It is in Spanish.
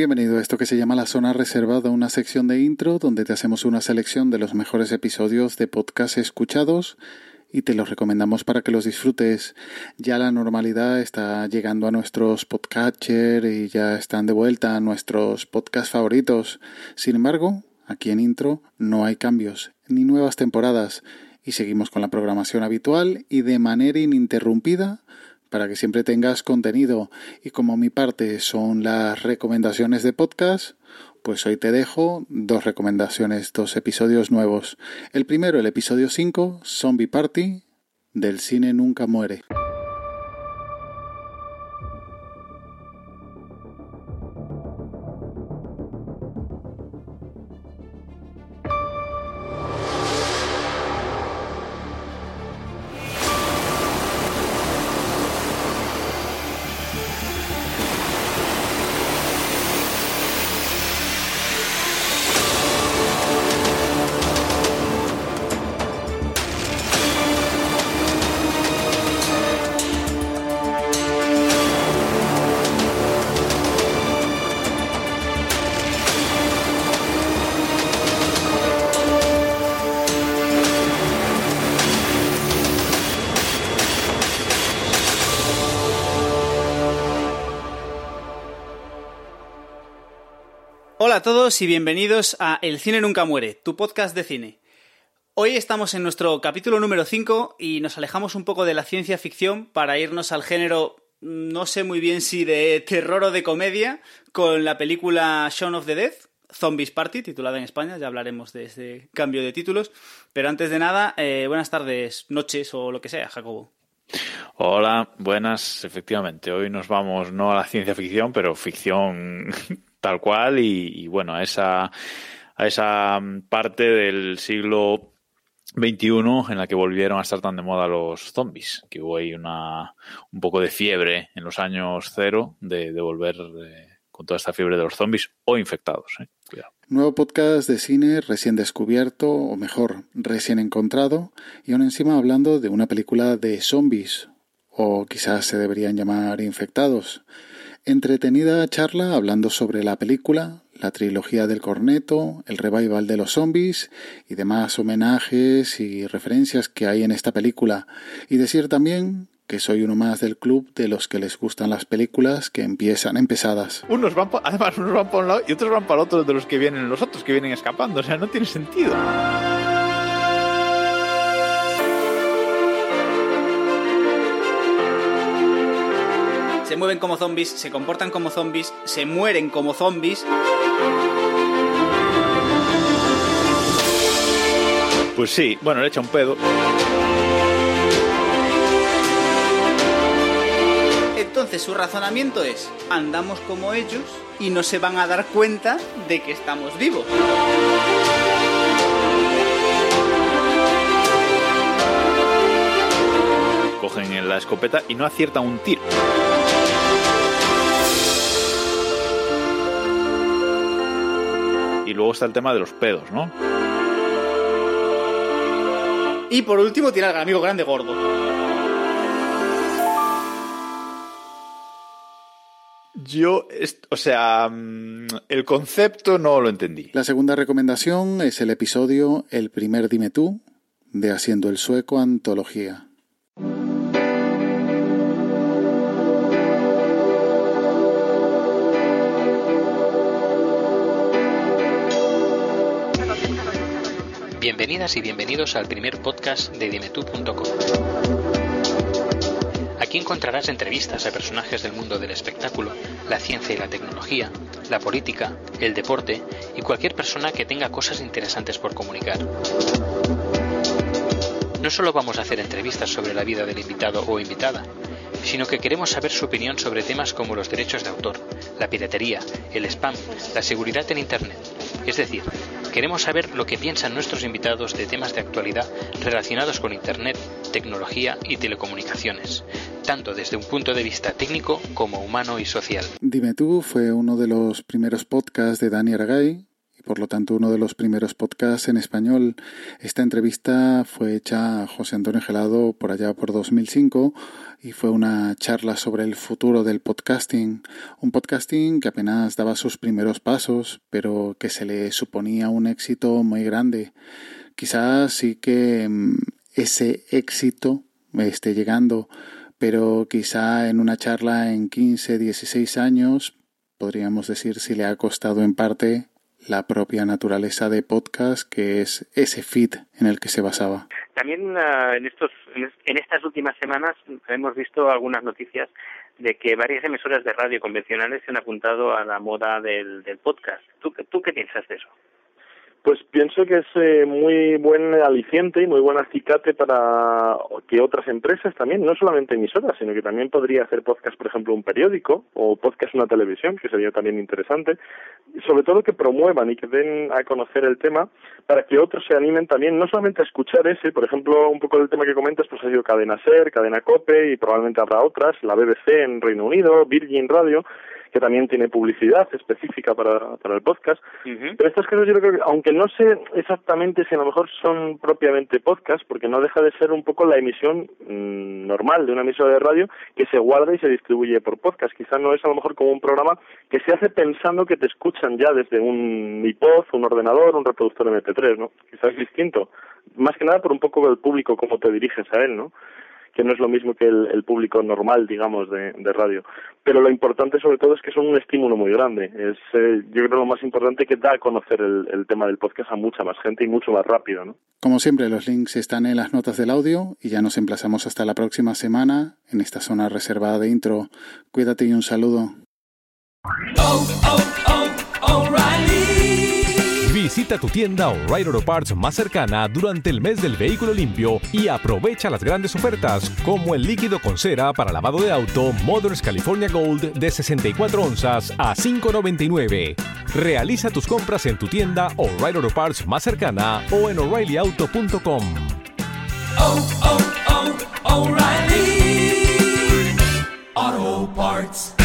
Bienvenido a esto que se llama la zona reservada, una sección de intro donde te hacemos una selección de los mejores episodios de podcast escuchados y te los recomendamos para que los disfrutes. Ya la normalidad está llegando a nuestros podcatcher y ya están de vuelta nuestros podcasts favoritos. Sin embargo, aquí en intro no hay cambios ni nuevas temporadas y seguimos con la programación habitual y de manera ininterrumpida para que siempre tengas contenido. Y como mi parte son las recomendaciones de podcast, pues hoy te dejo dos recomendaciones, dos episodios nuevos. El primero, el episodio 5, Zombie Party, del cine nunca muere. Hola a todos y bienvenidos a El cine nunca muere, tu podcast de cine. Hoy estamos en nuestro capítulo número 5 y nos alejamos un poco de la ciencia ficción para irnos al género, no sé muy bien si de terror o de comedia, con la película Shaun of the Dead, Zombies Party, titulada en España, ya hablaremos de este cambio de títulos. Pero antes de nada, eh, buenas tardes, noches o lo que sea, Jacobo. Hola, buenas, efectivamente. Hoy nos vamos no a la ciencia ficción, pero ficción tal cual y, bueno, a esa, a esa parte del siglo XXI en la que volvieron a estar tan de moda los zombies, que hubo ahí una, un poco de fiebre en los años cero de, volver eh, con toda esta fiebre de los zombies o infectados. Eh. Nuevo podcast de cine recién descubierto, o mejor, recién encontrado, y aún encima hablando de una película de zombies, o quizás se deberían llamar infectados. Entretenida charla hablando sobre la película, la trilogía del corneto, el revival de los zombies y demás homenajes y referencias que hay en esta película. Y decir también que soy uno más del club de los que les gustan las películas que empiezan empezadas. Unos van, además, unos van para un lado y otros van para otro de los que vienen los otros que vienen escapando. O sea, no tiene sentido. Se mueven como zombies, se comportan como zombies, se mueren como zombies. Pues sí, bueno, le echa un pedo. Entonces su razonamiento es, andamos como ellos y no se van a dar cuenta de que estamos vivos. Cogen la escopeta y no aciertan un tiro. Luego está el tema de los pedos, ¿no? Y por último tiene al amigo grande gordo. Yo, o sea, mm, el concepto no lo entendí. La segunda recomendación es el episodio El primer dime tú de Haciendo el Sueco Antología. Bienvenidas y bienvenidos al primer podcast de dimetú.com. Aquí encontrarás entrevistas a personajes del mundo del espectáculo, la ciencia y la tecnología, la política, el deporte y cualquier persona que tenga cosas interesantes por comunicar. No solo vamos a hacer entrevistas sobre la vida del invitado o invitada, sino que queremos saber su opinión sobre temas como los derechos de autor, la piratería, el spam, la seguridad en Internet. Es decir, queremos saber lo que piensan nuestros invitados de temas de actualidad relacionados con Internet, tecnología y telecomunicaciones, tanto desde un punto de vista técnico como humano y social. Dime tú fue uno de los primeros podcasts de Dani Aragay, y por lo tanto uno de los primeros podcasts en español. Esta entrevista fue hecha a José Antonio Gelado por allá por 2005 y fue una charla sobre el futuro del podcasting, un podcasting que apenas daba sus primeros pasos, pero que se le suponía un éxito muy grande. Quizás sí que mm, ese éxito esté llegando, pero quizá en una charla en 15, 16 años podríamos decir si le ha costado en parte la propia naturaleza de podcast, que es ese feed en el que se basaba. También uh, en, estos, en estas últimas semanas hemos visto algunas noticias de que varias emisoras de radio convencionales se han apuntado a la moda del, del podcast. ¿Tú, ¿Tú qué piensas de eso? Pues pienso que es eh, muy buen aliciente y muy buen acicate para que otras empresas también, no solamente emisoras, sino que también podría hacer podcast, por ejemplo, un periódico o podcast una televisión, que sería también interesante, sobre todo que promuevan y que den a conocer el tema para que otros se animen también, no solamente a escuchar ese, por ejemplo, un poco del tema que comentas, pues ha sido Cadena Ser, Cadena Cope y probablemente habrá otras, la BBC en Reino Unido, Virgin Radio, que también tiene publicidad específica para, para el podcast. Pero estas cosas yo creo que, aunque no sé exactamente si a lo mejor son propiamente podcast, porque no deja de ser un poco la emisión mm, normal de una emisora de radio que se guarda y se distribuye por podcast. Quizás no es a lo mejor como un programa que se hace pensando que te escuchan ya desde un iPod, un ordenador, un reproductor MP3, ¿no? Quizás es distinto. Más que nada por un poco el público, cómo te diriges a él, ¿no? Que no es lo mismo que el, público normal, digamos, de, radio. Pero lo importante sobre todo es que son un estímulo muy grande. Es, eh, yo creo lo más importante que da a conocer el, tema del podcast a mucha más gente y mucho más rápido, ¿no? Como siempre, los links están en las notas del audio y ya nos emplazamos hasta la próxima semana en esta zona reservada de intro. Cuídate y un saludo. Oh, oh, Visita tu tienda O'Reilly Auto Parts más cercana durante el mes del vehículo limpio y aprovecha las grandes ofertas como el líquido con cera para lavado de auto Mothers California Gold de 64 onzas a 5.99. Realiza tus compras en tu tienda O'Reilly Auto Parts más cercana o en o'ReillyAuto.com. Oh, oh, oh, Auto Parts.